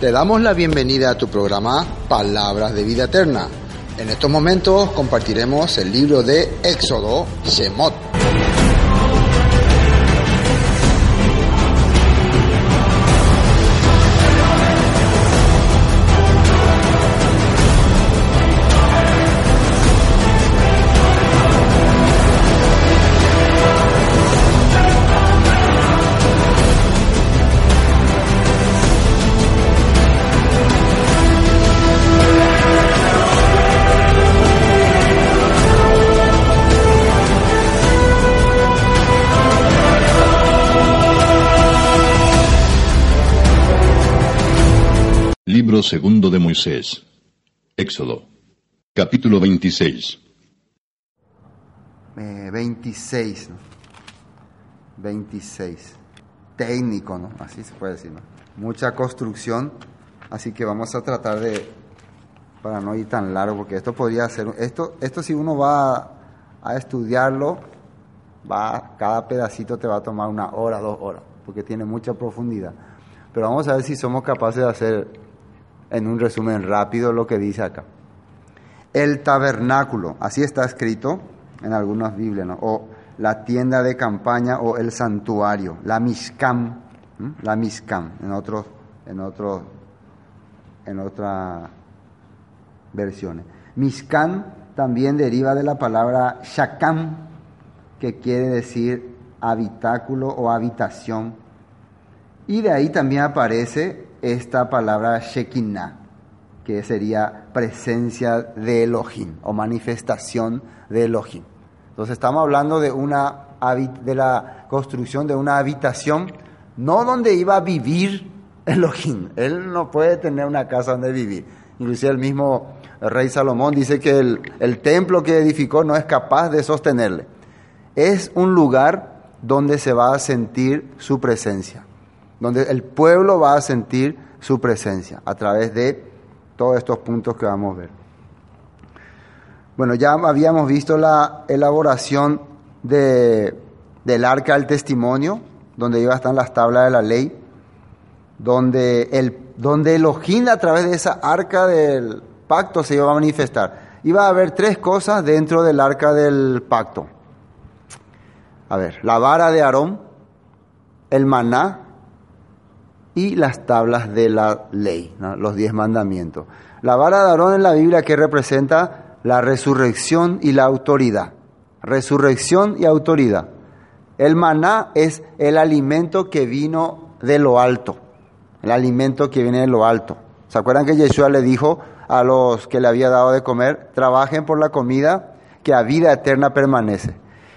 Te damos la bienvenida a tu programa Palabras de Vida Eterna. En estos momentos compartiremos el libro de Éxodo, Shemot. Segundo de Moisés. Éxodo. Capítulo 26. Eh, 26, ¿no? 26. Técnico, ¿no? Así se puede decir, ¿no? Mucha construcción, así que vamos a tratar de, para no ir tan largo, porque esto podría ser, esto, esto si uno va a estudiarlo, va, cada pedacito te va a tomar una hora, dos horas, porque tiene mucha profundidad. Pero vamos a ver si somos capaces de hacer en un resumen rápido lo que dice acá. El tabernáculo, así está escrito en algunas Biblias, ¿no? o la tienda de campaña o el santuario, la Mishkan, ¿m? la Mishkan, en otros, en otros, en otras versiones. Mishkan también deriva de la palabra shakam, que quiere decir habitáculo o habitación. Y de ahí también aparece esta palabra Shekinah, que sería presencia de Elohim o manifestación de Elohim. Entonces estamos hablando de, una, de la construcción de una habitación, no donde iba a vivir Elohim. Él no puede tener una casa donde vivir. Inclusive el mismo rey Salomón dice que el, el templo que edificó no es capaz de sostenerle. Es un lugar donde se va a sentir su presencia donde el pueblo va a sentir su presencia a través de todos estos puntos que vamos a ver. Bueno, ya habíamos visto la elaboración de, del arca del testimonio, donde iban a estar las tablas de la ley, donde, el, donde a través de esa arca del pacto se iba a manifestar. Iba a haber tres cosas dentro del arca del pacto. A ver, la vara de Aarón, el maná, y las tablas de la ley, los diez mandamientos. La vara de Aarón en la Biblia que representa la resurrección y la autoridad. Resurrección y autoridad. El maná es el alimento que vino de lo alto, el alimento que viene de lo alto. ¿Se acuerdan que Yeshua le dijo a los que le había dado de comer, trabajen por la comida que a vida eterna permanece?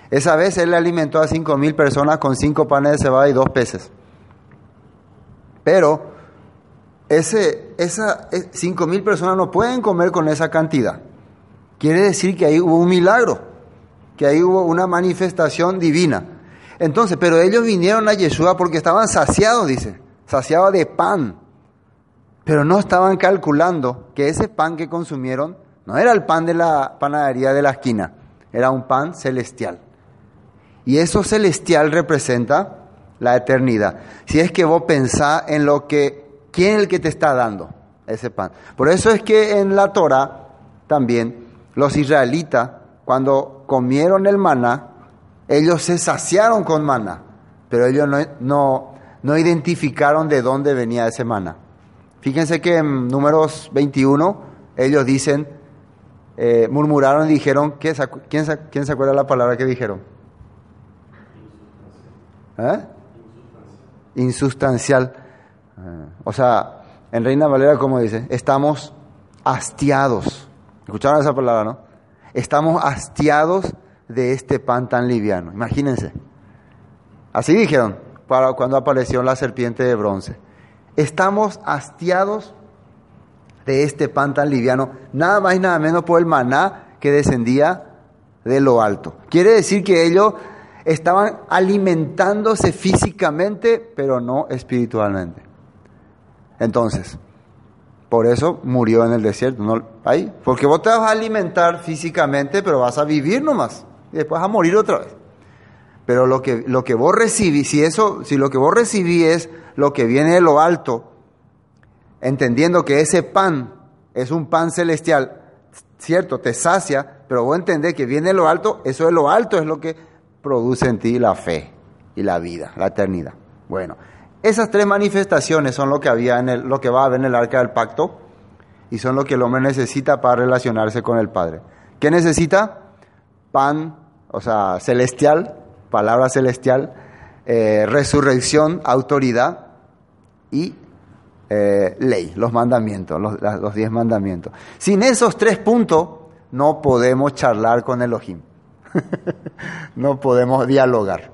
Esa vez él alimentó a cinco mil personas con cinco panes de cebada y dos peces. Pero ese, esa, cinco mil personas no pueden comer con esa cantidad. Quiere decir que ahí hubo un milagro, que ahí hubo una manifestación divina. Entonces, pero ellos vinieron a Yeshua porque estaban saciados, dice, saciados de pan. Pero no estaban calculando que ese pan que consumieron no era el pan de la panadería de la esquina, era un pan celestial. Y eso celestial representa la eternidad. Si es que vos pensás en lo que, ¿quién es el que te está dando ese pan? Por eso es que en la Torah también los israelitas, cuando comieron el maná, ellos se saciaron con maná, pero ellos no, no, no identificaron de dónde venía ese maná. Fíjense que en números 21 ellos dicen, eh, murmuraron y dijeron, ¿quién, quién, ¿quién se acuerda la palabra que dijeron? ¿Eh? Insustancial. O sea, en Reina Valera, como dice, estamos hastiados. ¿Escucharon esa palabra, no? estamos hastiados de este pan tan liviano. Imagínense. Así dijeron para cuando apareció la serpiente de bronce. Estamos hastiados de este pan tan liviano, nada más y nada menos por el maná que descendía de lo alto. Quiere decir que ellos estaban alimentándose físicamente, pero no espiritualmente. Entonces, por eso murió en el desierto. ¿no? Ahí, porque vos te vas a alimentar físicamente, pero vas a vivir nomás. Y después a morir otra vez. Pero lo que, lo que vos recibís, si eso, si lo que vos recibís es lo que viene de lo alto, entendiendo que ese pan es un pan celestial, cierto, te sacia, pero vos entendés que viene de lo alto, eso de lo alto es lo que produce en ti la fe y la vida, la eternidad. Bueno, esas tres manifestaciones son lo que había en el, lo que va a haber en el arca del pacto y son lo que el hombre necesita para relacionarse con el Padre. ¿Qué necesita? Pan, o sea, celestial, palabra celestial, eh, resurrección, autoridad y eh, ley, los mandamientos, los, los diez mandamientos. Sin esos tres puntos no podemos charlar con Elohim, no podemos dialogar,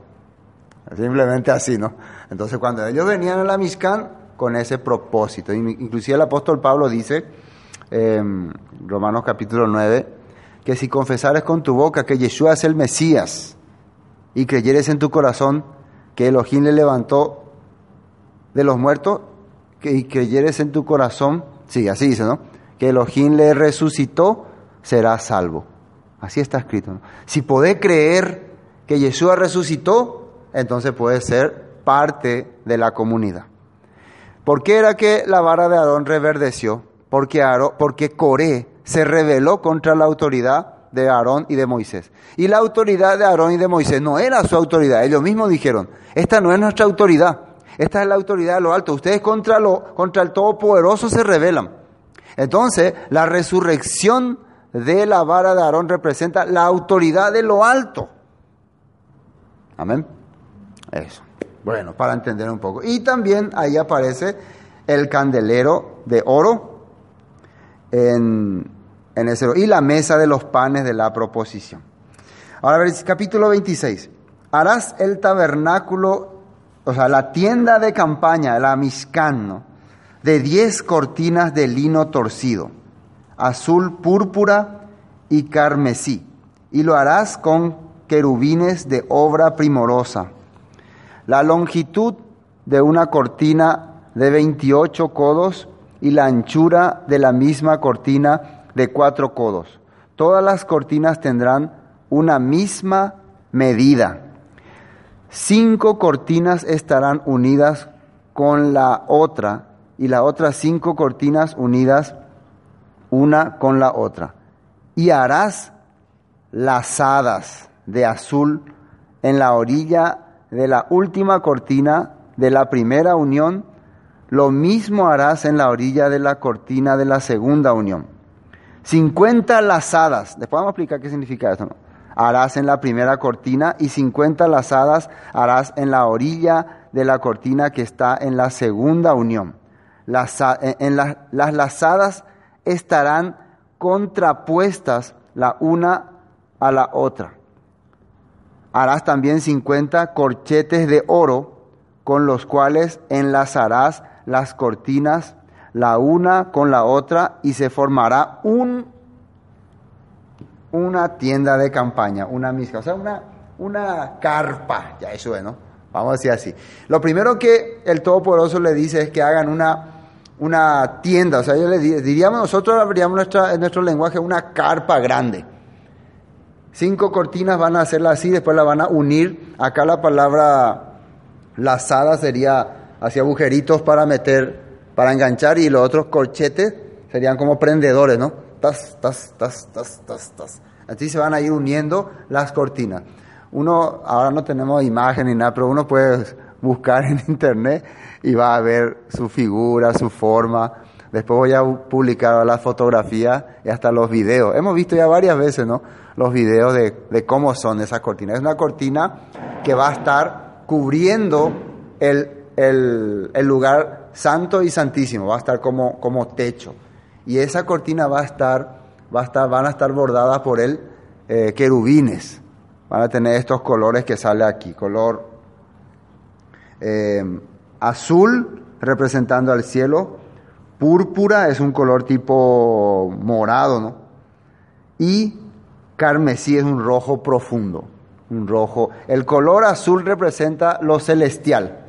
simplemente así, ¿no? Entonces cuando ellos venían a la Mishkan con ese propósito, inclusive el apóstol Pablo dice, en Romanos capítulo 9, que si confesares con tu boca que Yeshua es el Mesías y creyeres en tu corazón que Elohim le levantó de los muertos, y creyeres en tu corazón, sí, así dice, ¿no? Que Elohim le resucitó, será salvo. Así está escrito. Si podés creer que Yeshua resucitó, entonces puede ser parte de la comunidad. ¿Por qué era que la vara de Aarón reverdeció? Porque, Aarón, porque Coré se rebeló contra la autoridad de Aarón y de Moisés. Y la autoridad de Aarón y de Moisés no era su autoridad. Ellos mismos dijeron, esta no es nuestra autoridad. Esta es la autoridad de lo alto. Ustedes contra, lo, contra el Todopoderoso se rebelan. Entonces, la resurrección de la vara de Aarón representa la autoridad de lo alto. Amén. Eso. Bueno, para entender un poco. Y también ahí aparece el candelero de oro en, en ese, y la mesa de los panes de la proposición. Ahora, capítulo 26. Harás el tabernáculo o sea, la tienda de campaña, la Mishkan, de diez cortinas de lino torcido, azul, púrpura y carmesí, y lo harás con querubines de obra primorosa. La longitud de una cortina de 28 codos y la anchura de la misma cortina de cuatro codos. Todas las cortinas tendrán una misma medida cinco cortinas estarán unidas con la otra y las otras cinco cortinas unidas una con la otra. Y harás lazadas de azul en la orilla de la última cortina de la primera unión, lo mismo harás en la orilla de la cortina de la segunda unión. 50 lazadas. Después vamos a explicar qué significa esto. ¿no? harás en la primera cortina y 50 lazadas harás en la orilla de la cortina que está en la segunda unión. Las, en las lazadas estarán contrapuestas la una a la otra. Harás también 50 corchetes de oro con los cuales enlazarás las cortinas la una con la otra y se formará un una tienda de campaña, una misca, o sea, una, una carpa, ya eso es, ¿no? Vamos a decir así. Lo primero que el Todopoderoso le dice es que hagan una, una tienda, o sea, yo le diríamos, nosotros habríamos nuestra, en nuestro lenguaje una carpa grande. Cinco cortinas van a hacerla así, después la van a unir. Acá la palabra lazada sería hacia agujeritos para meter, para enganchar, y los otros corchetes serían como prendedores, ¿no? tas, tas, tas, tas, tas, tas. Así se van a ir uniendo las cortinas. Uno, ahora no tenemos imagen ni nada, pero uno puede buscar en internet y va a ver su figura, su forma. Después voy a publicar las fotografías y hasta los videos. Hemos visto ya varias veces, ¿no? Los videos de, cómo son esas cortinas. Es una cortina que va a estar cubriendo el, el, el lugar santo y santísimo. Va a estar como, techo. Y esa cortina va a estar, va a estar, van a estar bordadas por él eh, querubines. Van a tener estos colores que sale aquí, color eh, azul representando al cielo, púrpura es un color tipo morado, ¿no? Y carmesí es un rojo profundo, un rojo. El color azul representa lo celestial.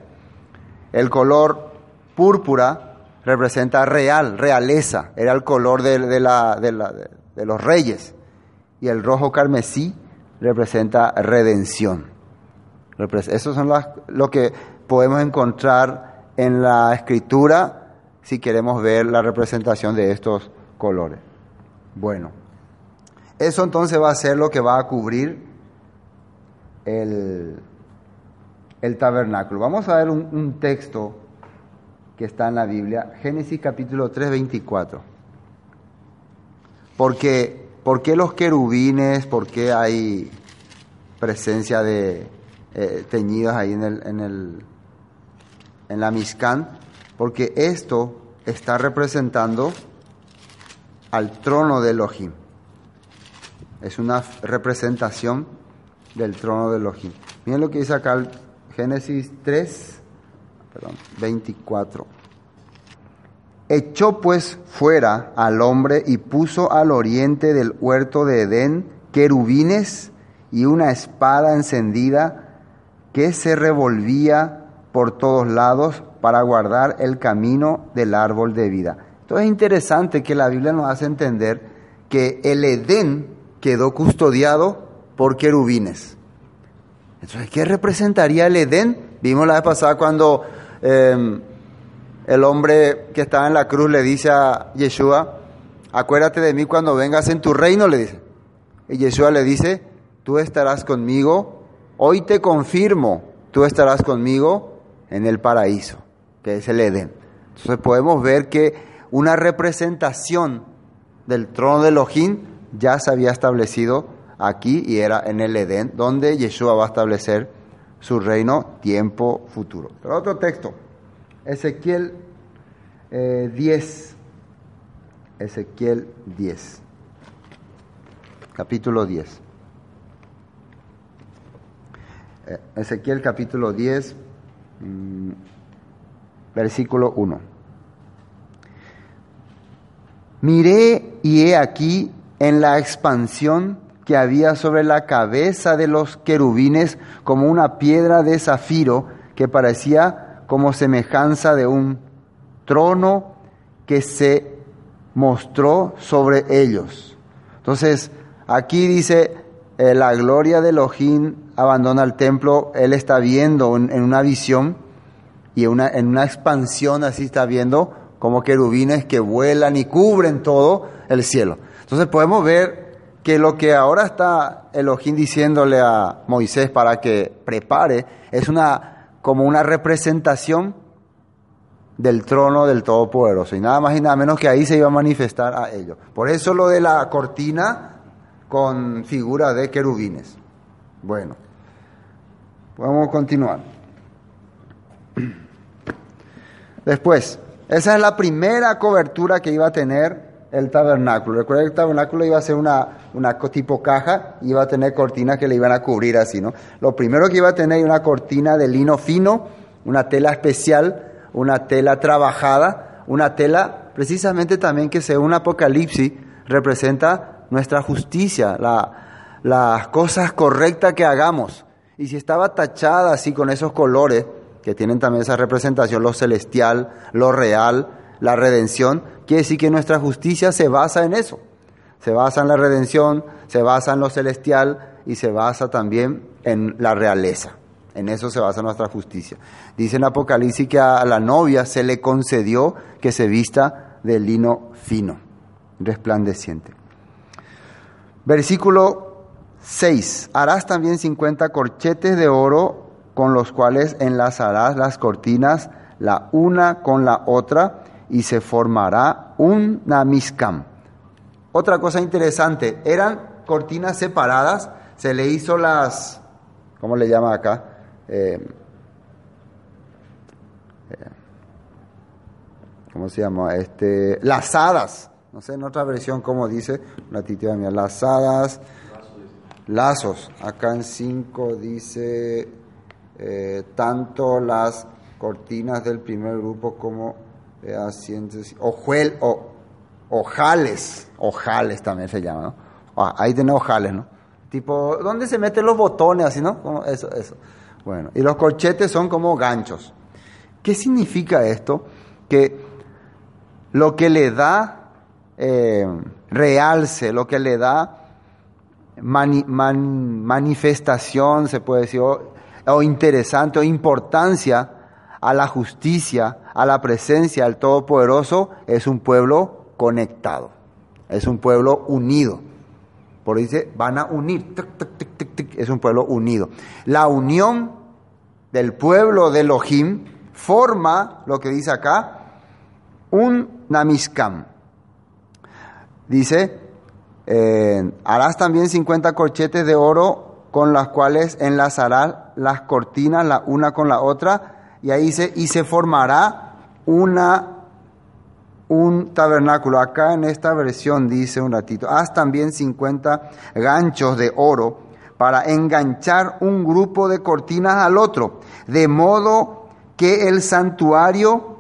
El color púrpura representa real, realeza, era el color de, la, de, los reyes. Y el rojo carmesí representa redención. Eso son lo que podemos encontrar en la escritura si queremos ver la representación de estos colores. Bueno, eso entonces va a ser lo que va a cubrir el, el tabernáculo. Vamos a ver un, texto que está en la Biblia, Génesis capítulo 3, 24. Porque, ¿Por qué los querubines? ¿Por qué hay presencia de eh, teñidos ahí en, el, en, el, en la Mizcán? Porque esto está representando al trono de Elohim. Es una representación del trono de Elohim. Miren lo que dice acá el Génesis 3, perdón, 24. Echó pues fuera al hombre y puso al oriente del huerto de Edén querubines y una espada encendida que se revolvía por todos lados para guardar el camino del árbol de vida. Entonces es interesante que la Biblia nos hace entender que el Edén quedó custodiado por querubines. Entonces, ¿qué representaría el Edén? Vimos la vez pasada cuando eh, el hombre que estaba en la cruz le dice a Yeshua, acuérdate de mí cuando vengas en tu reino, le dice. Y Yeshua le dice, tú estarás conmigo, hoy te confirmo, tú estarás conmigo en el paraíso, que es el Edén. Entonces podemos ver que una representación del trono de Elohim ya se había establecido aquí y era en el Edén, donde Yeshua va a establecer su reino tiempo futuro. Otro texto, Ezequiel 10, eh, Ezequiel 10, capítulo 10. Eh, Ezequiel capítulo 10, mm, versículo 1. Miré y he aquí en la expansión que había sobre la cabeza de los querubines como una piedra de zafiro que parecía como semejanza de un trono que se mostró sobre ellos. Entonces, aquí dice, eh, la gloria de Elohim abandona el templo, él está viendo en, una visión y una, en una expansión así está viendo como querubines que vuelan y cubren todo el cielo. Entonces podemos ver que lo que ahora está Elohim diciéndole a Moisés para que prepare es una como una representación del trono del Todopoderoso y nada más y nada menos que ahí se iba a manifestar a ellos. Por eso lo de la cortina con figura de querubines. Bueno, vamos a continuar. Después, esa es la primera cobertura que iba a tener el tabernáculo. Recuerda que el tabernáculo iba a ser una, una tipo caja, iba a tener cortinas que le iban a cubrir así, ¿no? Lo primero que iba a tener una cortina de lino fino, una tela especial, una tela trabajada, una tela precisamente también que según Apocalipsis representa nuestra justicia, las cosas correctas que hagamos. Y si estaba tachada así con esos colores, que tienen también esa representación, lo celestial, lo real, la redención, quiere decir que nuestra justicia se basa en eso. Se basa en la redención, se basa en lo celestial y se basa también en la realeza. En eso se basa nuestra justicia. Dice en Apocalipsis que a la novia se le concedió que se vista de lino fino, resplandeciente. Versículo 6. Harás también 50 corchetes de oro con los cuales enlazarás las cortinas la una con la otra y se formará un namiscam. Otra cosa interesante, eran cortinas separadas, se le hizo las, ¿cómo le llama acá? Eh, eh, ¿Cómo se llama? Este, lazadas No sé en otra versión cómo dice, la titula mía, lazadas, lazos. Acá en 5 dice eh, tanto las cortinas del primer grupo como eh, asientos, ojuel, o, ojales, ojales también se llama, ¿no? Ah, ahí tiene ojales, ¿no? Tipo, ¿dónde se meten los botones así, no? Eso, eso. Bueno, y los corchetes son como ganchos. ¿Qué significa esto? Que lo que le da eh, realce, lo que le da manifestación, se puede decir, o, interesante, o importancia a la justicia, a la presencia del Todopoderoso, es un pueblo conectado, es un pueblo unido. Por eso dice, van a unir, es un pueblo unido. La unión del pueblo de Elohim forma, lo que dice acá, un namiskam. Dice, eh, harás también 50 corchetes de oro con las cuales enlazarás las cortinas la una con la otra y ahí dice, y se formará una un tabernáculo. Acá en esta versión dice un ratito, haz también 50 ganchos de oro para enganchar un grupo de cortinas al otro, de modo que el santuario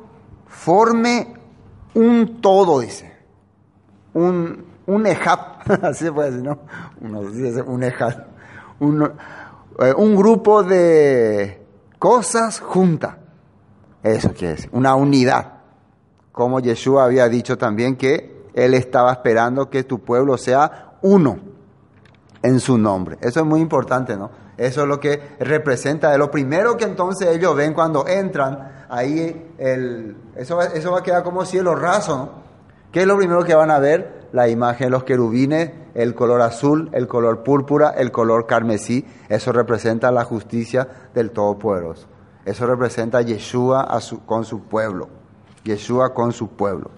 forme un todo, dice. Un, un así se puede decir, ¿no? un ejap. Un, eh, un grupo de cosas juntas. Eso quiere decir, una unidad como Yeshua había dicho también que Él estaba esperando que tu pueblo sea uno en su nombre. Eso es muy importante, ¿no? Eso es lo que representa, de lo primero que entonces ellos ven cuando entran, ahí el, eso, eso va a quedar como cielo raso, ¿no? ¿Qué es lo primero que van a ver? La imagen de los querubines, el color azul, el color púrpura, el color carmesí, eso representa la justicia del Todopoderoso. Eso representa a Yeshua con su pueblo. Yeshua con su pueblo.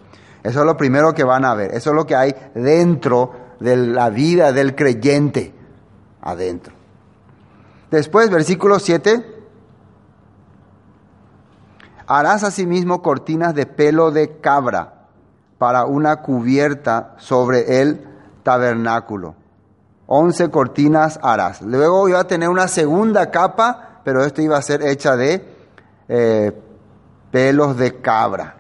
Eso es lo primero que van a ver. Eso es lo que hay dentro de la vida del creyente. Adentro. Después, versículo 7. Harás asimismo cortinas de pelo de cabra para una cubierta sobre el tabernáculo. Once cortinas harás. Luego iba a tener una segunda capa, pero esto iba a ser hecha de eh, pelos de cabra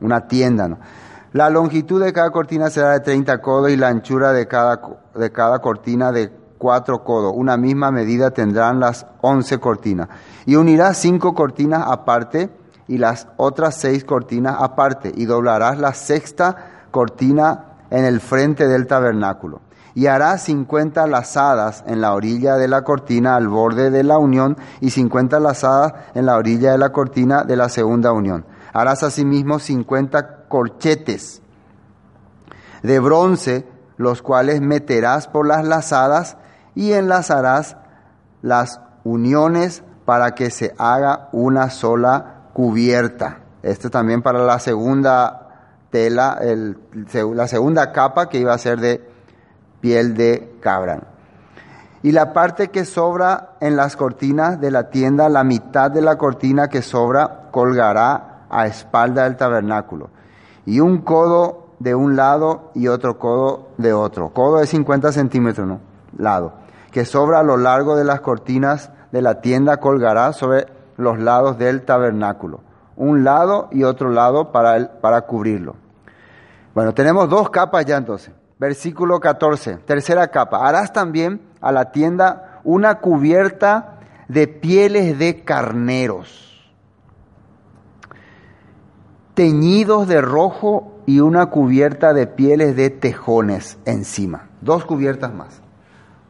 una tienda. ¿no? La longitud de cada cortina será de 30 codos y la anchura de cada, de cada cortina de 4 codos. Una misma medida tendrán las 11 cortinas. Y unirás cinco cortinas aparte y las otras seis cortinas aparte. Y doblarás la sexta cortina en el frente del tabernáculo. Y harás 50 lazadas en la orilla de la cortina al borde de la unión y 50 lazadas en la orilla de la cortina de la segunda unión Harás asimismo cincuenta corchetes de bronce, los cuales meterás por las lazadas y enlazarás las uniones para que se haga una sola cubierta. Esto también para la segunda tela, la segunda capa que iba a ser de piel de cabra. Y la parte que sobra en las cortinas de la tienda, la mitad de la cortina que sobra, colgará a espalda del tabernáculo, y un codo de un lado y otro codo de otro. Codo de 50 centímetros, ¿no? Lado. Que sobra a lo largo de las cortinas de la tienda colgará sobre los lados del tabernáculo. Un lado y otro lado para, para cubrirlo. Bueno, tenemos dos capas ya entonces. Versículo 14, tercera capa. Harás también a la tienda una cubierta de pieles de carneros teñidos de rojo y una cubierta de pieles de tejones encima. Dos cubiertas más.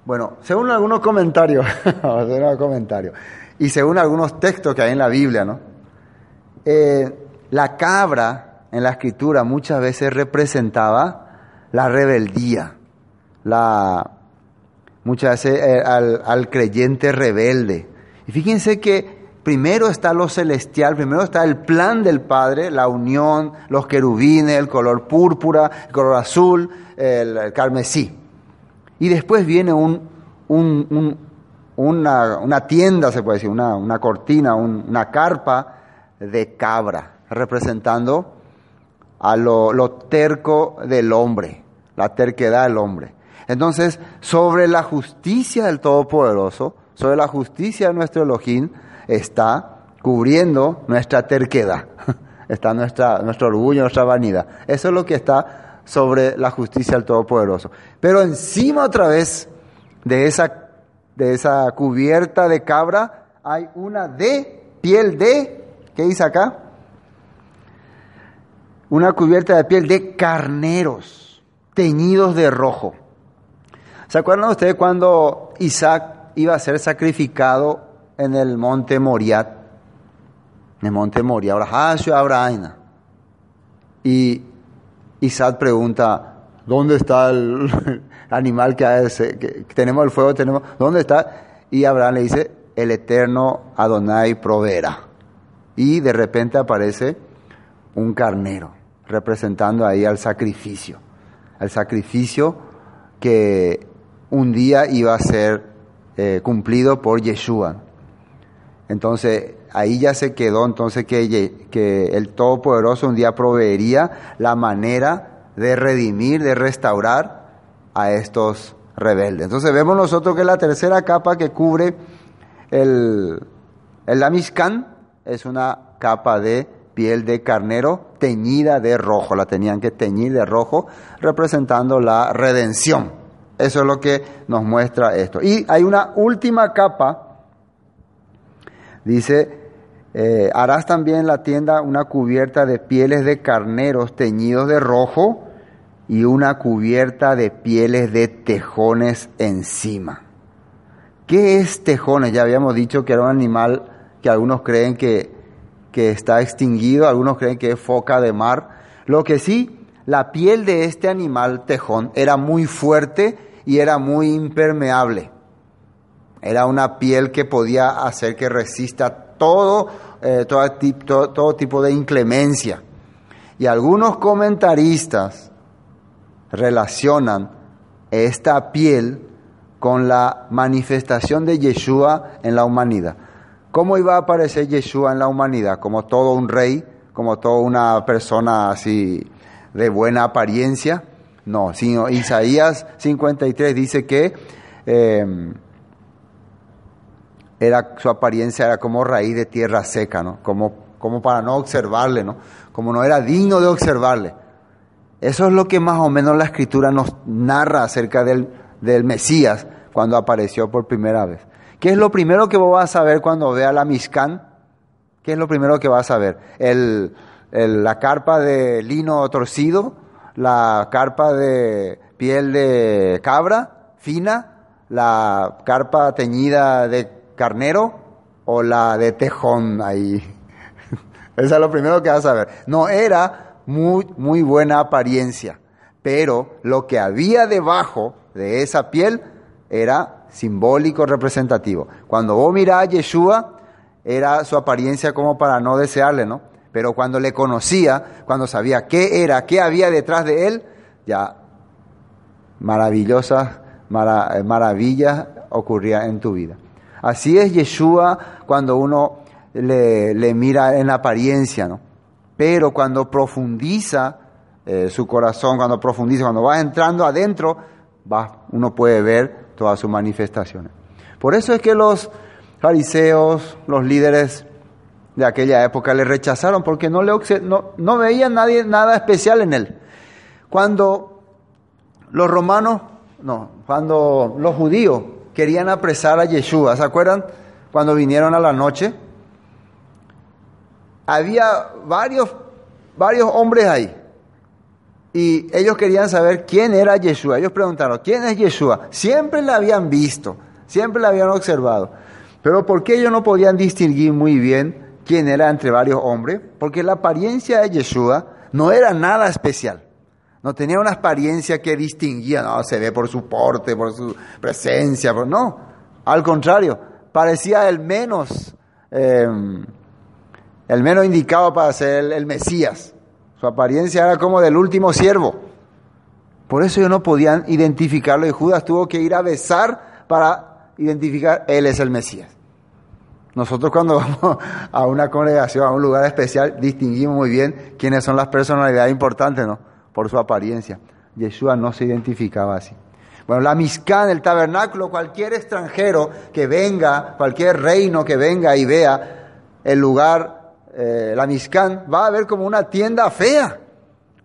Bueno, según algunos comentarios, según comentarios y según algunos textos que hay en la Biblia, ¿no? Eh, la cabra en la escritura muchas veces representaba la rebeldía, la, muchas veces eh, al, al creyente rebelde. Y fíjense que Primero está lo celestial, primero está el plan del Padre, la unión, los querubines, el color púrpura, el color azul, el, carmesí. Y después viene un, una, tienda, se puede decir, una, cortina, una carpa de cabra, representando a lo, lo terco del hombre, la terquedad del hombre. Entonces, sobre la justicia del Todopoderoso, sobre la justicia de nuestro Elohim, está cubriendo nuestra terquedad, está nuestra, nuestro orgullo, nuestra vanidad. Eso es lo que está sobre la justicia del Todopoderoso. Pero encima otra vez de esa, de esa cubierta de cabra hay una de piel de, ¿qué dice acá? Una cubierta de piel de carneros teñidos de rojo. ¿Se acuerdan ustedes cuando Isaac iba a ser sacrificado en el monte Moriat? En el monte Moriat, ahora Y Isaac pregunta, ¿dónde está el animal que, que, tenemos el fuego? tenemos ¿Dónde está? Y Abraham le dice, el eterno Adonai proveerá. Y de repente aparece un carnero, representando ahí al sacrificio, al sacrificio que un día iba a ser eh, cumplido por Yeshua. Entonces, ahí ya se quedó entonces que, que el Todopoderoso un día proveería la manera de redimir, de restaurar a estos rebeldes. Entonces vemos nosotros que la tercera capa que cubre el, el es una capa de piel de carnero teñida de rojo, la tenían que teñir de rojo, representando la redención. Eso es lo que nos muestra esto. Y hay una última capa, dice, eh, harás también en la tienda una cubierta de pieles de carneros teñidos de rojo y una cubierta de pieles de tejones encima. ¿Qué es tejones? Ya habíamos dicho que era un animal que algunos creen que, que está extinguido, algunos creen que es foca de mar. Lo que sí, la piel de este animal tejón era muy fuerte y era muy impermeable. Era una piel que podía hacer que resista todo, eh, todo, todo tipo de inclemencia. Y algunos comentaristas relacionan esta piel con la manifestación de Yeshua en la humanidad. ¿Cómo iba a aparecer Yeshua en la humanidad? Como todo un rey, como toda una persona así de buena apariencia. No, sino Isaías 53 dice que em, era, su apariencia era como raíz de tierra seca, ¿no? Como, como para no observarle, ¿no? Como no era digno de observarle. Eso es lo que más o menos la escritura nos narra acerca del, del Mesías cuando apareció por primera vez. ¿Qué es lo primero que vos vas a ver cuando vea la Mishkan? ¿Qué es lo primero que vas a ver? El, la carpa de lino torcido, la carpa de piel de cabra fina, la carpa teñida de carnero o la de tejón ahí. Eso es lo primero que vas a ver. No era muy, muy buena apariencia, pero lo que había debajo de esa piel era simbólico, representativo. Cuando vos mirás a Yeshua, era su apariencia como para no desearle, ¿no? Pero cuando le conocía, cuando sabía qué era, qué había detrás de él, ya maravillosas maravillas ocurrían en tu vida. Así es Yeshua cuando uno le, le mira en apariencia, ¿no? Pero cuando profundiza eh, su corazón, cuando profundiza, cuando va entrando adentro, va, uno puede ver todas sus manifestaciones. Por eso es que los fariseos, los líderes de aquella época le rechazaron porque no, le, no, no veían nadie, nada especial en él. Cuando los romanos, no, cuando los judíos querían apresar a Yeshua, ¿se acuerdan? Cuando vinieron a la noche, había varios, varios hombres ahí. Y ellos querían saber quién era Yeshua. Ellos preguntaron, ¿quién es Yeshua? Siempre la habían visto, siempre la habían observado. Pero ¿por qué ellos no podían distinguir muy bien quién era entre varios hombres, porque la apariencia de Yeshua no era nada especial. No tenía una apariencia que distinguía, no, se ve por su porte, por su presencia, no. Al contrario, parecía el menos, em, el menos indicado para ser el, Mesías. Su apariencia era como del último siervo. Por eso ellos no podían identificarlo y Judas tuvo que ir a besar para identificar, él es el Mesías. Nosotros cuando vamos a una congregación, a un lugar especial, distinguimos muy bien quiénes son las personalidades importantes, ¿no? Por su apariencia. Yeshua no se identificaba así. Bueno, la Mizcán, el tabernáculo, cualquier extranjero que venga, cualquier reino que venga y vea el lugar, eh, la Mizcán, va a ver como una tienda fea,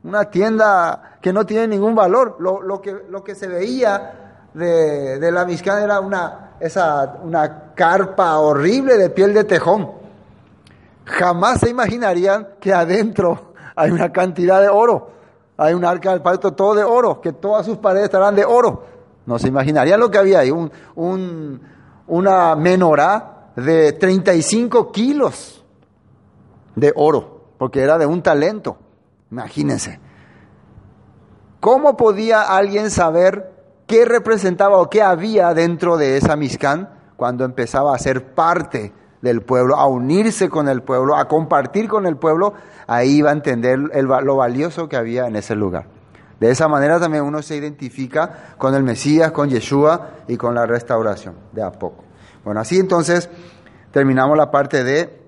una tienda que no tiene ningún valor. Lo, lo que, lo que se veía de, de la Mizcán era una, esa, una carpa horrible de piel de tejón. Jamás se imaginarían que adentro hay una cantidad de oro. Hay un arca del pacto todo de oro, que todas sus paredes estarán de oro. No se imaginarían lo que había ahí. Un, un, una menorá de 35 kilos de oro, porque era de un talento. Imagínense. ¿Cómo podía alguien saber qué representaba o qué había dentro de esa Mizcán cuando empezaba a ser parte del pueblo, a unirse con el pueblo, a compartir con el pueblo? Ahí iba a entender lo valioso que había en ese lugar. De esa manera también uno se identifica con el Mesías, con Yeshua y con la restauración, de a poco. Bueno, así entonces terminamos la parte de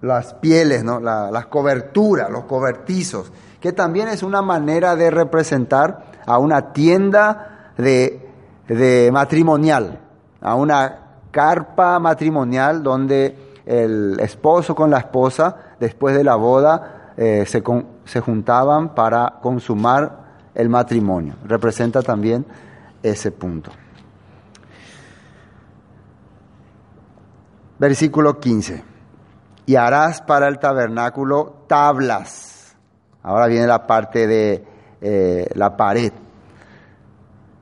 las pieles, ¿no? La, las coberturas, los cobertizos, que también es una manera de representar a una tienda de, de matrimonial, a una carpa matrimonial donde el esposo con la esposa, después de la boda, eh, se, con, se juntaban para consumar el matrimonio. Representa también ese punto. Versículo 15. Y harás para el tabernáculo tablas. Ahora viene la parte de eh, la pared.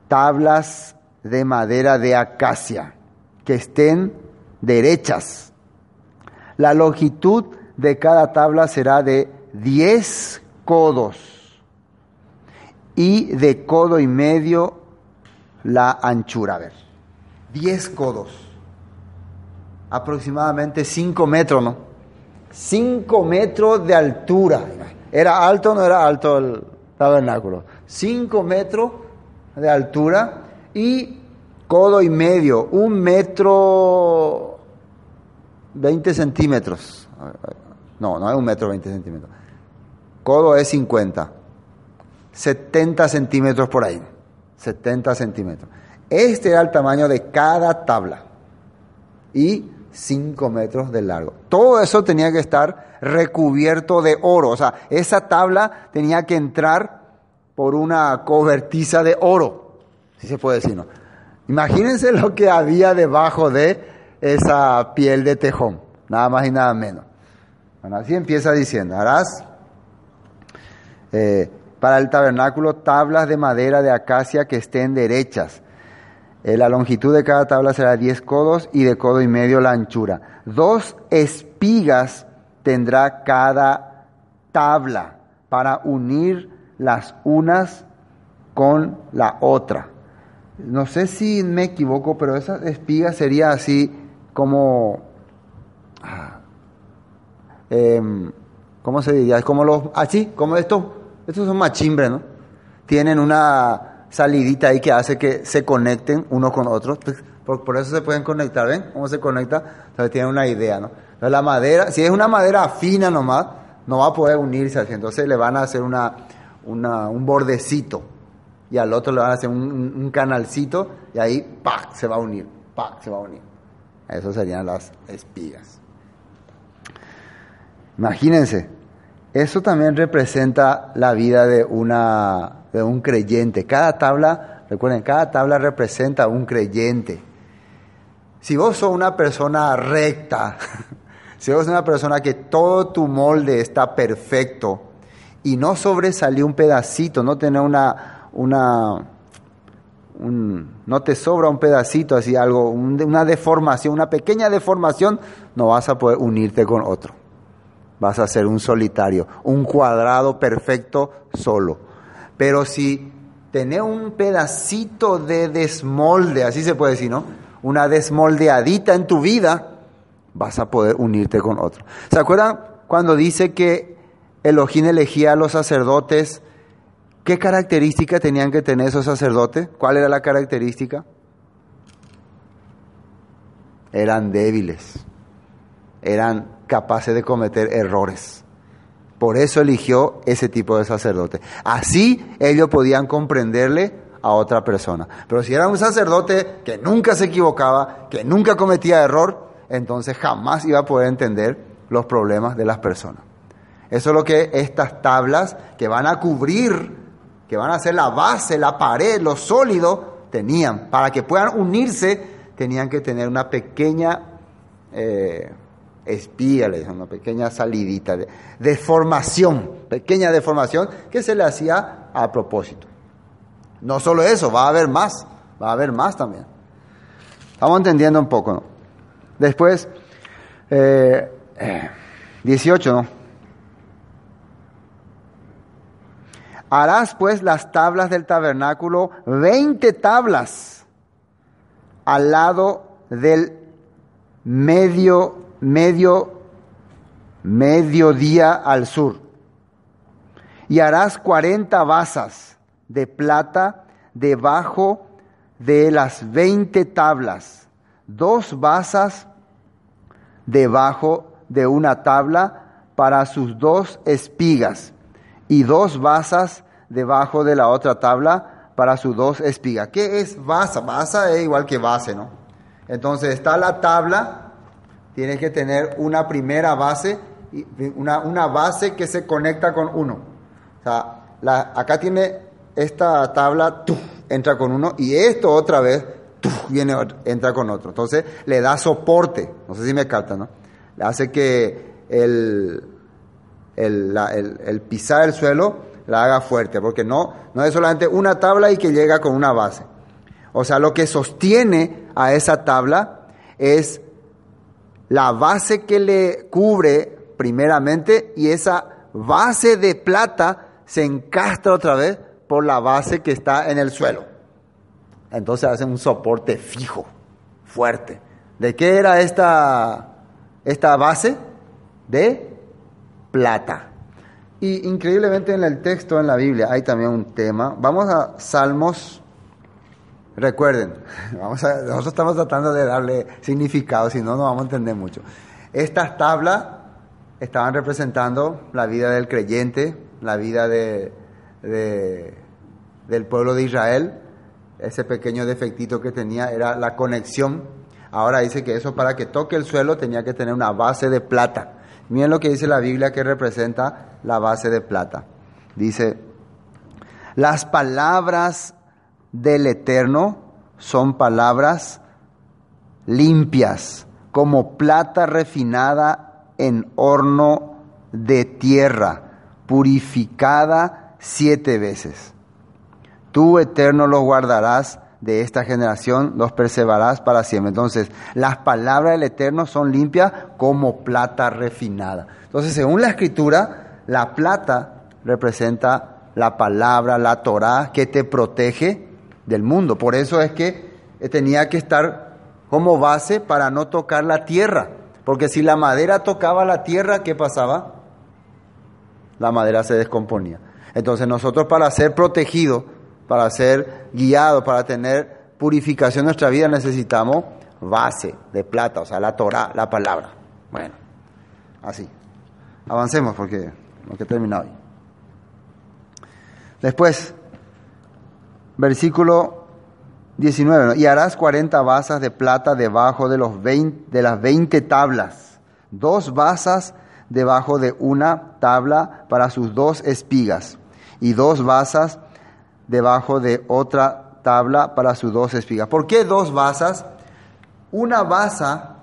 Tablas de madera de acacia que estén derechas. La longitud de cada tabla será de 10 codos y de codo y medio la anchura. A ver, 10 codos, aproximadamente 5 metros, ¿no? 5 metros de altura. ¿Era alto o no era alto el tabernáculo? 5 metros de altura y codo y medio, un metro 20 centímetros. No, no es un metro 20 centímetros. Codo es 50. 70 centímetros por ahí. 70 centímetros. Este era el tamaño de cada tabla. Y 5 metros de largo. Todo eso tenía que estar recubierto de oro. O sea, esa tabla tenía que entrar por una cobertiza de oro. Si se puede decir, ¿no? Imagínense lo que había debajo de esa piel de tejón. Nada más y nada menos. Bueno, así empieza diciendo, harás eh, para el tabernáculo tablas de madera de acacia que estén derechas. Eh, la longitud de cada tabla será 10 codos y de codo y medio la anchura. Dos espigas tendrá cada tabla para unir las unas con la otra. No sé si me equivoco, pero esa espiga sería así como eh, ¿cómo se diría? Es como los, así, como estos, estos son machimbres, ¿no? Tienen una salidita ahí que hace que se conecten uno con otro, por, por eso se pueden conectar, ¿ven? ¿Cómo se conecta? Entonces tienen una idea, ¿no? Entonces la madera, si es una madera fina nomás, no va a poder unirse así, entonces le van a hacer una, una, un bordecito y al otro le van a hacer un, un canalcito y ahí, ¡pac! se va a unir, ¡pac! se va a unir. Eso serían las espigas. Imagínense, eso también representa la vida de, una, de un creyente. Cada tabla, recuerden, cada tabla representa un creyente. Si vos sos una persona recta, si vos sos una persona que todo tu molde está perfecto y no sobresalió un pedacito, no tiene una, una, un, no te sobra un pedacito, así algo, una deformación, una pequeña deformación, no vas a poder unirte con otro vas a ser un solitario, un cuadrado perfecto solo. Pero si tenés un pedacito de desmolde, así se puede decir, ¿no? Una desmoldeadita en tu vida, vas a poder unirte con otro. ¿Se acuerdan cuando dice que Elohim elegía a los sacerdotes? ¿Qué característica tenían que tener esos sacerdotes? ¿Cuál era la característica? Eran débiles eran capaces de cometer errores. Por eso eligió ese tipo de sacerdote. Así ellos podían comprenderle a otra persona. Pero si era un sacerdote que nunca se equivocaba, que nunca cometía error, entonces jamás iba a poder entender los problemas de las personas. Eso es lo que estas tablas que van a cubrir, que van a ser la base, la pared, lo sólido, tenían. Para que puedan unirse, tenían que tener una pequeña eh, espía, una pequeña salidita, de deformación, pequeña deformación que se le hacía a propósito. No solo eso, va a haber más, va a haber más también. Estamos entendiendo un poco, ¿no? Después, eh, 18, ¿no? Harás pues las tablas del tabernáculo, 20 tablas al lado del medio, medio, mediodía al sur. Y harás 40 basas de plata debajo de las 20 tablas, dos basas debajo de una tabla para sus dos espigas y dos basas debajo de la otra tabla para sus dos espigas. ¿Qué es basa? Basa es igual que base, ¿no? Entonces está la tabla, tiene que tener una primera base, una, una base que se conecta con uno. O sea, acá tiene esta tabla, entra con uno y esto otra vez, viene, entra con otro. Entonces le da soporte, no sé si me capta, ¿no? Le hace que el, el, pisar el suelo la haga fuerte, porque no, no es solamente una tabla y que llega con una base. O sea, lo que sostiene a esa tabla es la base que le cubre primeramente y esa base de plata se encastra otra vez por la base que está en el suelo. Entonces hace un soporte fijo, fuerte. ¿De qué era esta, esta base? De plata. Y increíblemente en el texto, en la Biblia, hay también un tema. Vamos a Salmos. Recuerden, vamos a, nosotros estamos tratando de darle significado, si no, no vamos a entender mucho. Estas tablas estaban representando la vida del creyente, la vida de, del pueblo de Israel. Ese pequeño defectito que tenía era la conexión. Ahora dice que eso para que toque el suelo tenía que tener una base de plata. Miren lo que dice la Biblia que representa la base de plata. Dice, las palabras del Eterno son palabras limpias, como plata refinada en horno de tierra, purificada siete veces. Tú, Eterno, los guardarás de esta generación los preservarás para siempre. Entonces, las palabras del Eterno son limpias como plata refinada. Entonces, según la escritura, la plata representa la palabra, la Torah, que te protege del mundo. Por eso es que tenía que estar como base para no tocar la tierra. Porque si la madera tocaba la tierra, ¿qué pasaba? La madera se descomponía. Entonces nosotros para ser protegidos para ser guiados, para tener purificación de nuestra vida, necesitamos base de plata, o sea, la Torah, la palabra. Bueno, así. Avancemos porque no que terminado hoy. Después, versículo 19, y harás 40 basas de plata debajo de, los 20, de las 20 tablas, dos basas debajo de una tabla para sus dos espigas, y dos basas debajo de otra tabla para sus dos espigas. ¿Por qué dos basas? Una basa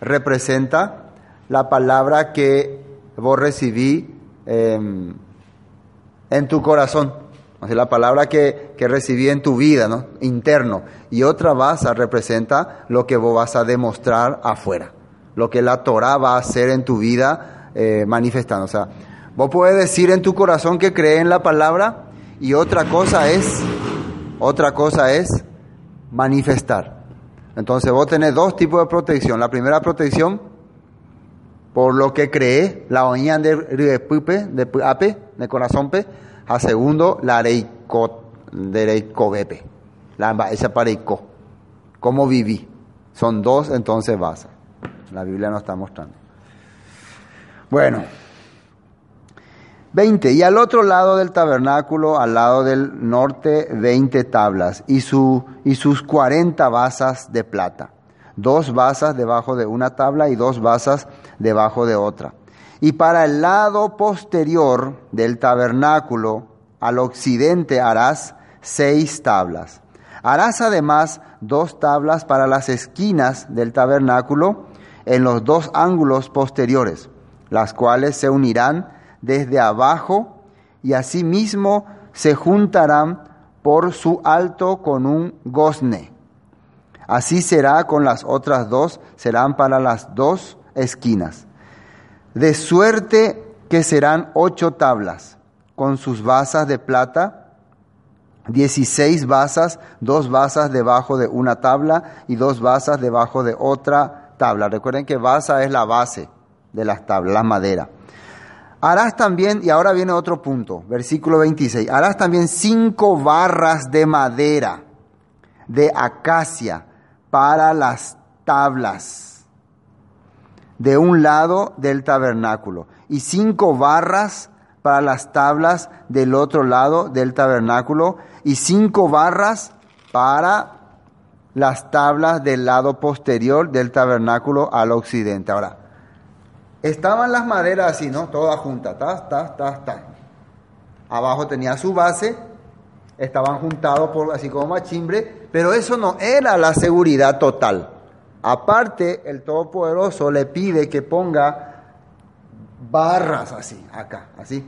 representa la palabra que vos recibí em, en tu corazón, o sea, la palabra que, que, recibí en tu vida, ¿no? interno. Y otra basa representa lo que vos vas a demostrar afuera, lo que la Torah va a hacer en tu vida eh, manifestando. O sea, vos puedes decir en tu corazón que cree en la palabra, y otra cosa es, otra cosa es manifestar. Entonces vos tenés dos tipos de protección. La primera protección, por lo que cree, la oña de pupe, de ape, de corazón pe. A segundo, la reiko, de La esa pareico. ¿Cómo viví? Son dos, entonces vas. La Biblia nos está mostrando. Bueno, 20. Y al otro lado del tabernáculo, al lado del norte, 20 tablas y, su, y sus 40 basas de plata. Dos basas debajo de una tabla y dos basas debajo de otra. Y para el lado posterior del tabernáculo, al occidente harás seis tablas. Harás además dos tablas para las esquinas del tabernáculo en los dos ángulos posteriores, las cuales se unirán desde abajo y asimismo se juntarán por su alto con un gozne. Así será con las otras dos, serán para las dos esquinas. De suerte que serán ocho tablas, con sus basas de plata, dieciséis basas, dos basas debajo de una tabla y dos basas debajo de otra tabla. Recuerden que basa es la base de las tablas, la madera. Harás también, y ahora viene otro punto, versículo 26, harás también cinco barras de madera de acacia para las tablas de un lado del tabernáculo y cinco barras para las tablas del otro lado del tabernáculo y cinco barras para las tablas del lado posterior del tabernáculo al occidente. Ahora, estaban las maderas así, ¿no? Todas juntas, ta, ta, ta, ta. Abajo tenía su base, estaban juntados por así como machimbre, pero eso no era la seguridad total. Aparte, el Todopoderoso le pide que ponga barras así, acá, así,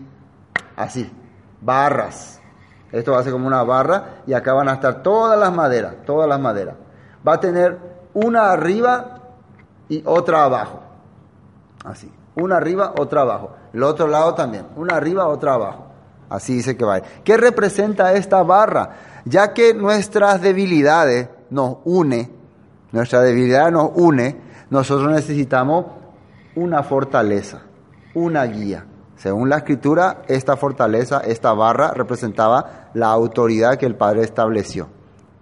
así, barras. Esto va a ser como una barra y acá van a estar todas las maderas, todas las maderas. Va a tener una arriba y otra abajo. Así, una arriba, otra abajo. El otro lado también, una arriba, otra abajo. Así dice que va. ¿Qué representa esta barra? Ya que nuestras debilidades nos une, nuestra debilidad nos une, nosotros necesitamos una fortaleza, una guía. Según la escritura, esta fortaleza, esta barra representaba la autoridad que el Padre estableció.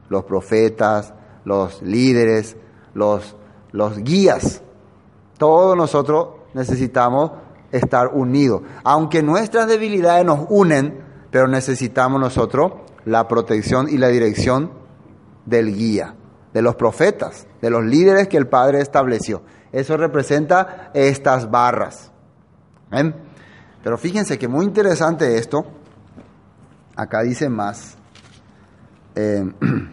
Los profetas, los líderes, los, los guías. Todos nosotros necesitamos estar unidos. Aunque nuestras debilidades nos unen, pero necesitamos nosotros la protección y la dirección del guía, de los profetas, de los líderes que el Padre estableció. Eso representa estas barras. Pero fíjense que muy interesante esto. Acá dice más. Eh,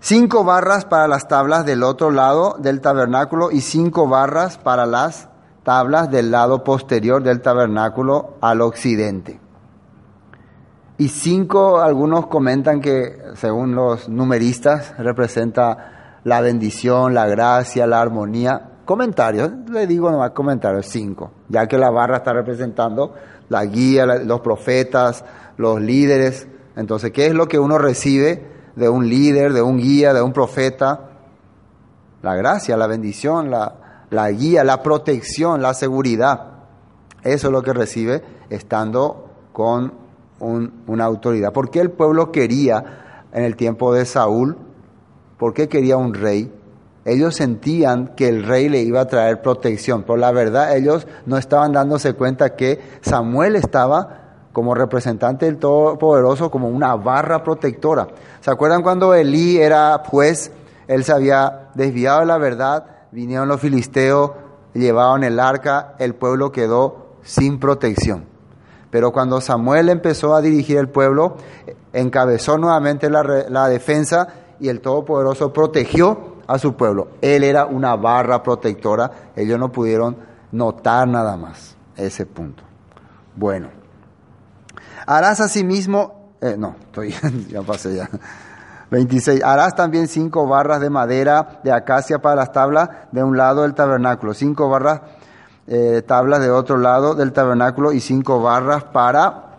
cinco barras para las tablas del otro lado del tabernáculo y cinco barras para las tablas del lado posterior del tabernáculo al occidente. Y cinco, algunos comentan que, según los numeristas, representa la bendición, la gracia, la armonía. Comentarios, le digo nomás comentarios, cinco, ya que la barra está representando la guía, los profetas, los líderes. Entonces, ¿qué es lo que uno recibe de un líder, de un guía, de un profeta? La gracia, la bendición, la, la guía, la protección, la seguridad. Eso es lo que recibe estando con una autoridad. ¿Por qué el pueblo quería en el tiempo de Saúl? ¿Por qué quería un rey? Ellos sentían que el rey le iba a traer protección, pero la verdad ellos no estaban dándose cuenta que Samuel estaba como representante del Todopoderoso, como una barra protectora. ¿Se acuerdan cuando Elí era juez? Él se había desviado de la verdad, vinieron los filisteos, llevaron el arca, el pueblo quedó sin protección. Pero cuando Samuel empezó a dirigir el pueblo, encabezó nuevamente la, la defensa y el Todopoderoso protegió a su pueblo. Él era una barra protectora, ellos no pudieron notar nada más ese punto. Bueno, harás asimismo, eh, no, estoy, ya pasé ya. 26. Harás también cinco barras de madera de acacia para las tablas de un lado del tabernáculo, cinco barras eh, tablas de otro lado del tabernáculo y cinco barras para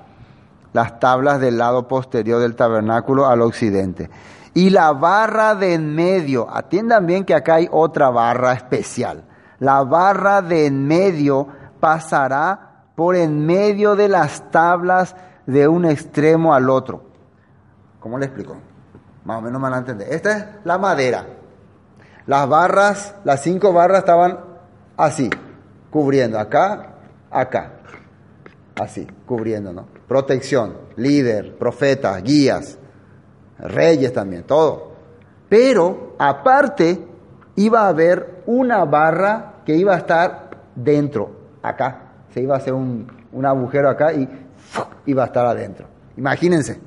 las tablas del lado posterior del tabernáculo al occidente. Y la barra de en medio, atiendan bien que acá hay otra barra especial. La barra de en medio pasará por en medio de las tablas de un extremo al otro. ¿Cómo le explico? Más o menos me van entender. Esta es la madera. Las barras, las cinco barras estaban así, cubriendo, acá, acá, así, cubriendo, ¿no? Protección, líder, profetas, guías, reyes también, todo. Pero aparte iba a haber una barra que iba a estar dentro, acá. Se iba a hacer un, un agujero acá y iba a estar adentro. Imagínense.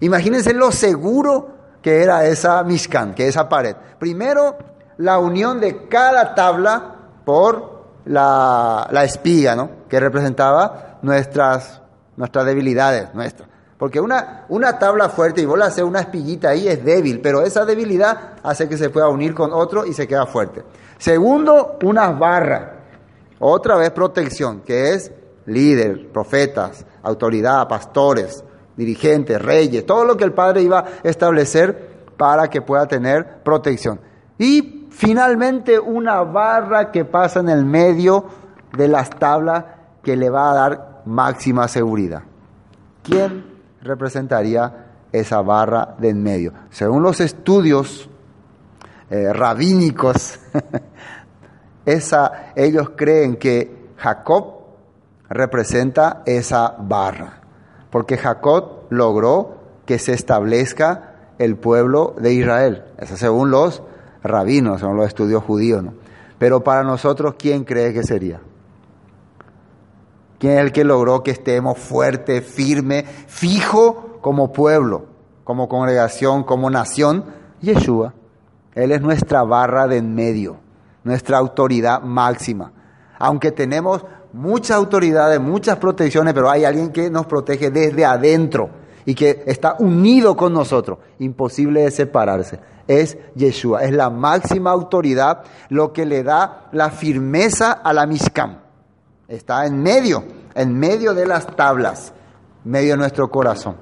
Imagínense lo seguro que era esa Mishkan, que esa pared. Primero, la unión de cada tabla por la, la espiga, ¿no? Que representaba nuestras, nuestras debilidades, nuestras. Porque una, una tabla fuerte y vos le haces una espiguita ahí es débil, pero esa debilidad hace que se pueda unir con otro y se queda fuerte. Segundo, unas barras. Otra vez protección, que es líder, profetas, autoridad, pastores, dirigentes, reyes, todo lo que el Padre iba a establecer para que pueda tener protección. Y finalmente una barra que pasa en el medio de las tablas que le va a dar máxima seguridad. ¿Quién representaría esa barra de en medio? Según los estudios eh, rabínicos, esa, ellos creen que Jacob representa esa barra, porque Jacob logró que se establezca el pueblo de Israel, eso según los rabinos, según los estudios judíos. Pero para nosotros, ¿quién cree que sería? ¿Quién es el que logró que estemos fuerte, firme, fijo como pueblo, como congregación, como nación? Yeshua. Él es nuestra barra de en medio, nuestra autoridad máxima. Aunque tenemos muchas autoridades, muchas protecciones, pero hay alguien que nos protege desde adentro y que está unido con nosotros, imposible de separarse. Es Yeshua, es la máxima autoridad, lo que le da la firmeza a la Mishkan. Está en medio, en medio de las tablas, medio de nuestro corazón.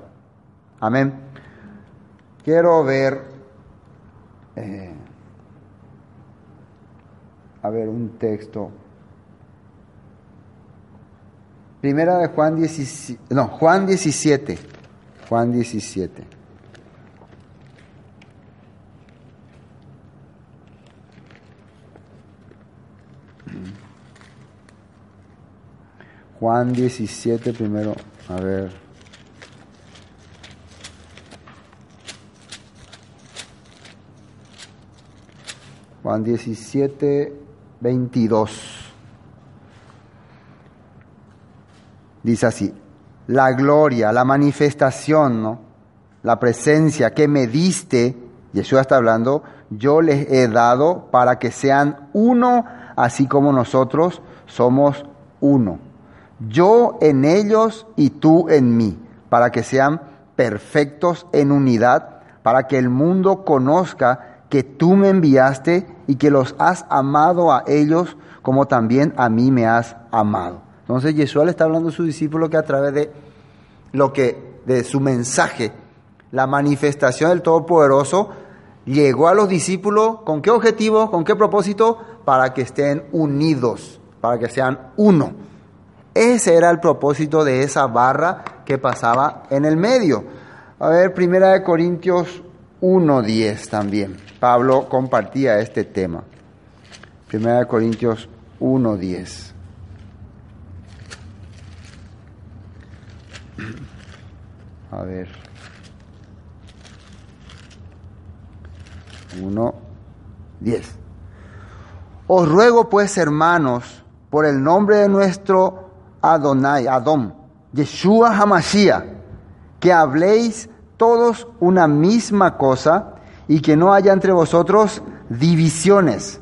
Amén. Quiero ver, eh, a ver, un texto. Primera de Juan 17, no, Juan 17, Juan 17. Juan 17 primero, a ver. Juan 17, 22. Dice así, la gloria, la manifestación, ¿no? la presencia que me diste, Jesús está hablando, yo les he dado para que sean uno, así como nosotros somos uno. Yo en ellos y tú en mí, para que sean perfectos en unidad, para que el mundo conozca que tú me enviaste y que los has amado a ellos como también a mí me has amado. Entonces Jesús le está hablando a sus discípulos que a través de lo que, de su mensaje, la manifestación del Todopoderoso, llegó a los discípulos con qué objetivo, con qué propósito, para que estén unidos, para que sean uno. Ese era el propósito de esa barra que pasaba en el medio. A ver, Primera de Corintios 1.10 también. Pablo compartía este tema. Primera de Corintios 1.10. A ver. 1.10. Os ruego pues, hermanos, por el nombre de nuestro Adonai, Adón, Yeshua Hamashiach, que habléis todos una misma cosa y que no haya entre vosotros divisiones,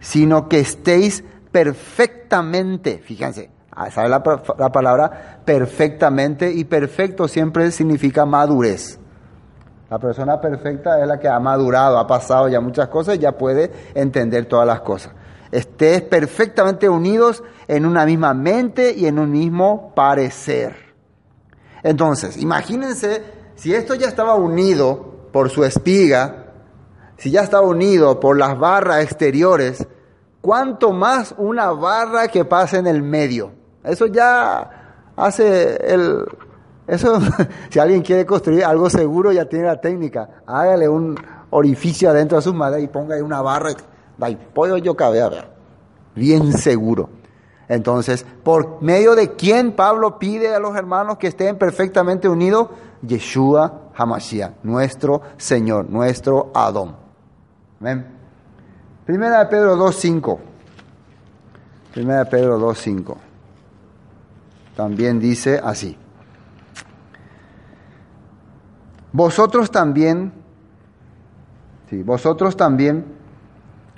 sino que estéis perfectamente, fíjense, ¿sabe la, la palabra perfectamente? Y perfecto siempre significa madurez. La persona perfecta es la que ha madurado, ha pasado ya muchas cosas y ya puede entender todas las cosas. Estés perfectamente unidos en una misma mente y en un mismo parecer. Entonces, imagínense si esto ya estaba unido por su espiga, si ya estaba unido por las barras exteriores, ¿cuánto más una barra que pasa en el medio? Eso ya hace el... Eso, si alguien quiere construir algo seguro, ya tiene la técnica. Hágale un orificio adentro de sus madres y ponga ahí una barra puedo yo caber, bien seguro. Entonces, ¿por medio de quién Pablo pide a los hermanos que estén perfectamente unidos? Yeshua Hamashiach, nuestro Señor, nuestro Adón. Amén. Primera de Pedro 2.5. Primera de Pedro 2.5. También dice así. Vosotros también, sí, vosotros también,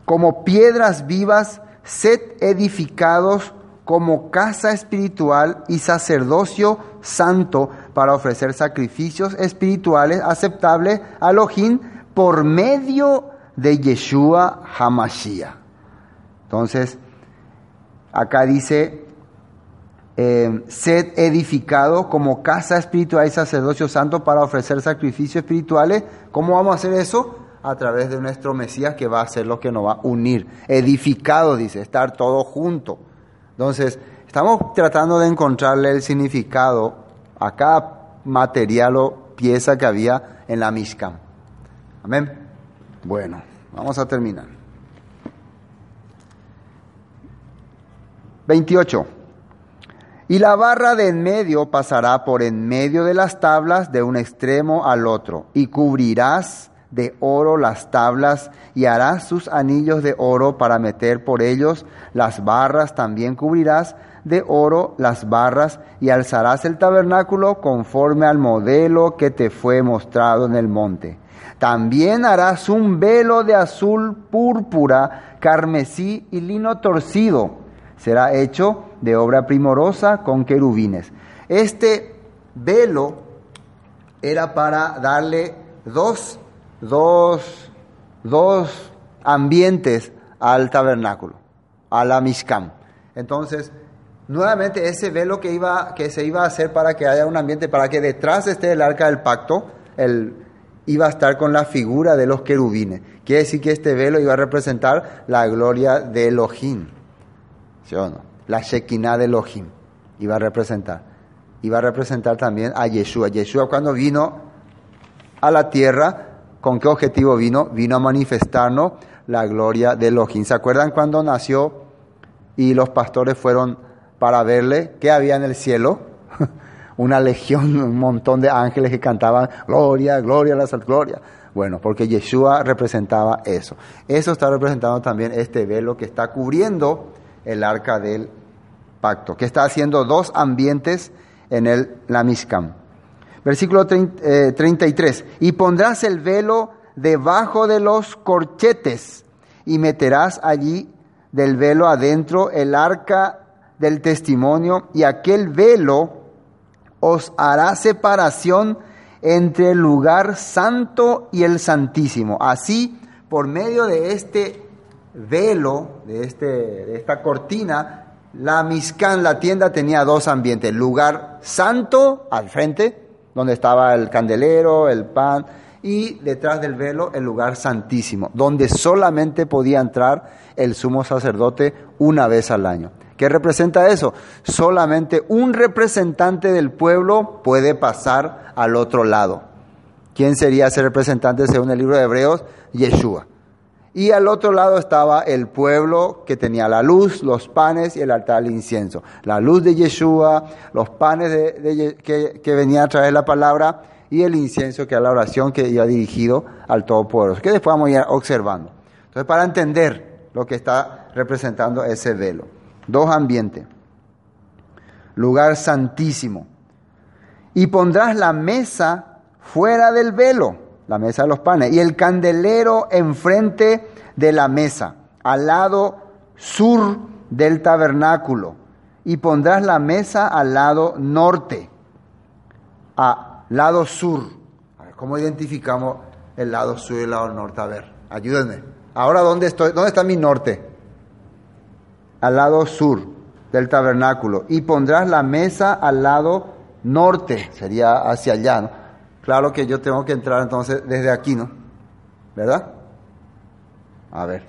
como piedras vivas, sed edificados como casa espiritual y sacerdocio santo para ofrecer sacrificios espirituales aceptables a Elohim por medio de Yeshua Hamashiach. Entonces, acá dice, eh, sed edificado como casa espiritual y sacerdocio santo para ofrecer sacrificios espirituales. ¿Cómo vamos a hacer eso? A través de nuestro Mesías que va a ser lo que nos va a unir. Edificado, dice, estar todo junto. Entonces, estamos tratando de encontrarle el significado a cada material o pieza que había en la Mishkan. Amén. Bueno, vamos a terminar. 28. Y la barra de en medio pasará por en medio de las tablas de un extremo al otro, y cubrirás de oro las tablas y harás sus anillos de oro para meter por ellos las barras, también cubrirás de oro las barras y alzarás el tabernáculo conforme al modelo que te fue mostrado en el monte. También harás un velo de azul púrpura, carmesí y lino torcido. Será hecho de obra primorosa con querubines. Este velo era para darle dos dos, dos ambientes al tabernáculo, a la. Entonces, nuevamente ese velo que, iba, que se iba a hacer para que haya un ambiente, para que detrás esté el arca del pacto, el, iba a estar con la figura de los querubines. Quiere decir que este velo iba a representar la gloria de Elohim. ¿Sí o no? La Shekinah de Elohim iba a representar. Iba a representar también a Yeshua. Yeshua cuando vino a la tierra, ¿Con qué objetivo vino? Vino a manifestarnos la gloria de Elohim. ¿Se acuerdan cuando nació y los pastores fueron para verle? ¿Qué había en el cielo? Una legión, un montón de ángeles que cantaban gloria, gloria, la gloria. Bueno, porque Yeshua representaba eso. Eso está representando también este velo que está cubriendo el arca del pacto, que está haciendo dos ambientes en el la Versículo 33. Eh, y pondrás el velo debajo de los corchetes y meterás allí del velo adentro el arca del testimonio y aquel velo os hará separación entre el lugar santo y el santísimo. Así, por medio de este velo, de, este, de esta cortina, la Miscán, la tienda, tenía dos ambientes. Lugar santo al frente donde estaba el candelero, el pan, y detrás del velo el lugar santísimo, donde solamente podía entrar el sumo sacerdote una vez al año. ¿Qué representa eso? Solamente un representante del pueblo puede pasar al otro lado. ¿Quién sería ese representante según el libro de Hebreos? Yeshua. Y al otro lado estaba el pueblo que tenía la luz, los panes y el altar del incienso. La luz de Yeshua, los panes de, que, venían a través de la palabra y el incienso que era la oración que iba dirigido al Todopoderoso, que después vamos a ir observando. Entonces, para entender lo que está representando ese velo. Dos ambientes. Lugar santísimo. Y pondrás la mesa fuera del velo la mesa de los panes, y el candelero enfrente de la mesa, al lado sur del tabernáculo, y pondrás la mesa al lado norte, a lado sur. ¿cómo identificamos el lado sur y el lado norte? A ver, ayúdenme. Ahora, ¿dónde estoy? ¿Dónde está mi norte? Al lado sur del tabernáculo. Y pondrás la mesa al lado norte, sería hacia allá, ¿no? Claro que yo tengo que entrar entonces desde aquí, ¿no? ¿Verdad? A ver.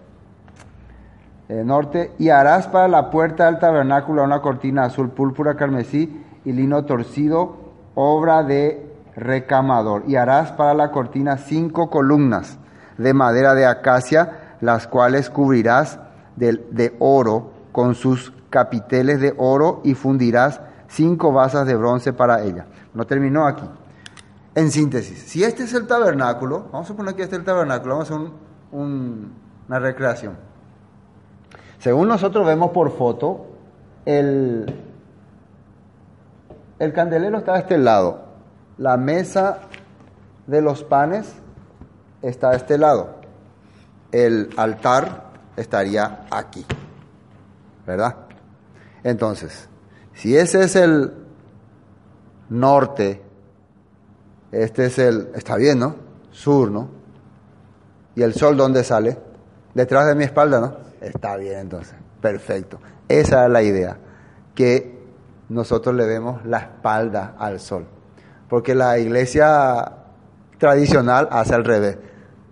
El norte, y harás para la puerta del tabernáculo una cortina azul, púrpura, carmesí y lino torcido, obra de recamador. Y harás para la cortina cinco columnas. de madera de acacia, las cuales cubrirás de, de oro con sus capiteles de oro y fundirás cinco basas de bronce para ella. No terminó aquí. En síntesis, si este es el tabernáculo, vamos a suponer que este es el tabernáculo, vamos a hacer una recreación. Según nosotros vemos por foto, el, el candelero está a este lado, la mesa de los panes está a este lado, el altar estaría aquí, ¿verdad? Entonces, si ese es el norte, este es el, está bien, ¿no? Sur, ¿no? ¿Y el sol dónde sale? Detrás de mi espalda, ¿no? Está bien entonces, perfecto. Esa es la idea, que nosotros le demos la espalda al sol. Porque la iglesia tradicional hace al revés.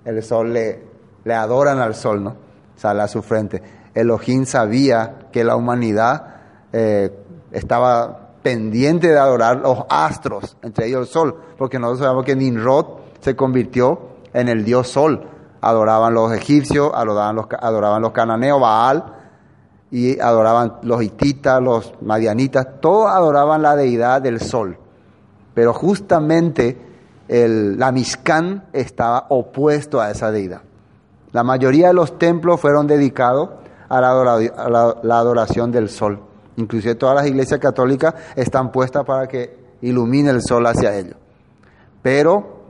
El sol le, le adoran al sol, ¿no? Sale a su frente. Elohim sabía que la humanidad eh, estaba de adorar los astros, entre ellos el sol, porque nosotros sabemos que Nimrod se convirtió en el dios sol. Adoraban los egipcios, adoraban los, adoraban los cananeos, Baal, y adoraban los hititas, los madianitas, todos adoraban la deidad del sol. Pero justamente el, la estaba opuesto a esa deidad. La mayoría de los templos fueron dedicados a la adoración del sol. Inclusive todas las iglesias católicas están puestas para que ilumine el sol hacia ellos. Pero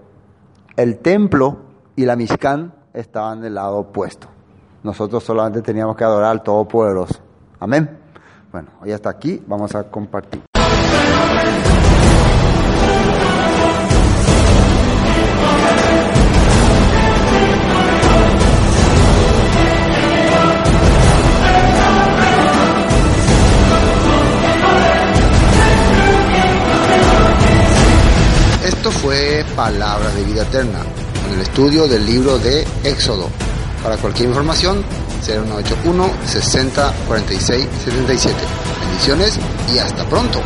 el templo y la Mishkan estaban del lado opuesto. Nosotros solamente teníamos que adorar al Todopoderoso. Amén. Bueno, hoy hasta aquí vamos a compartir. Fue Palabras de Vida Eterna, con el estudio del libro de Éxodo. Para cualquier información, 0181 60 46 77. Bendiciones y hasta pronto.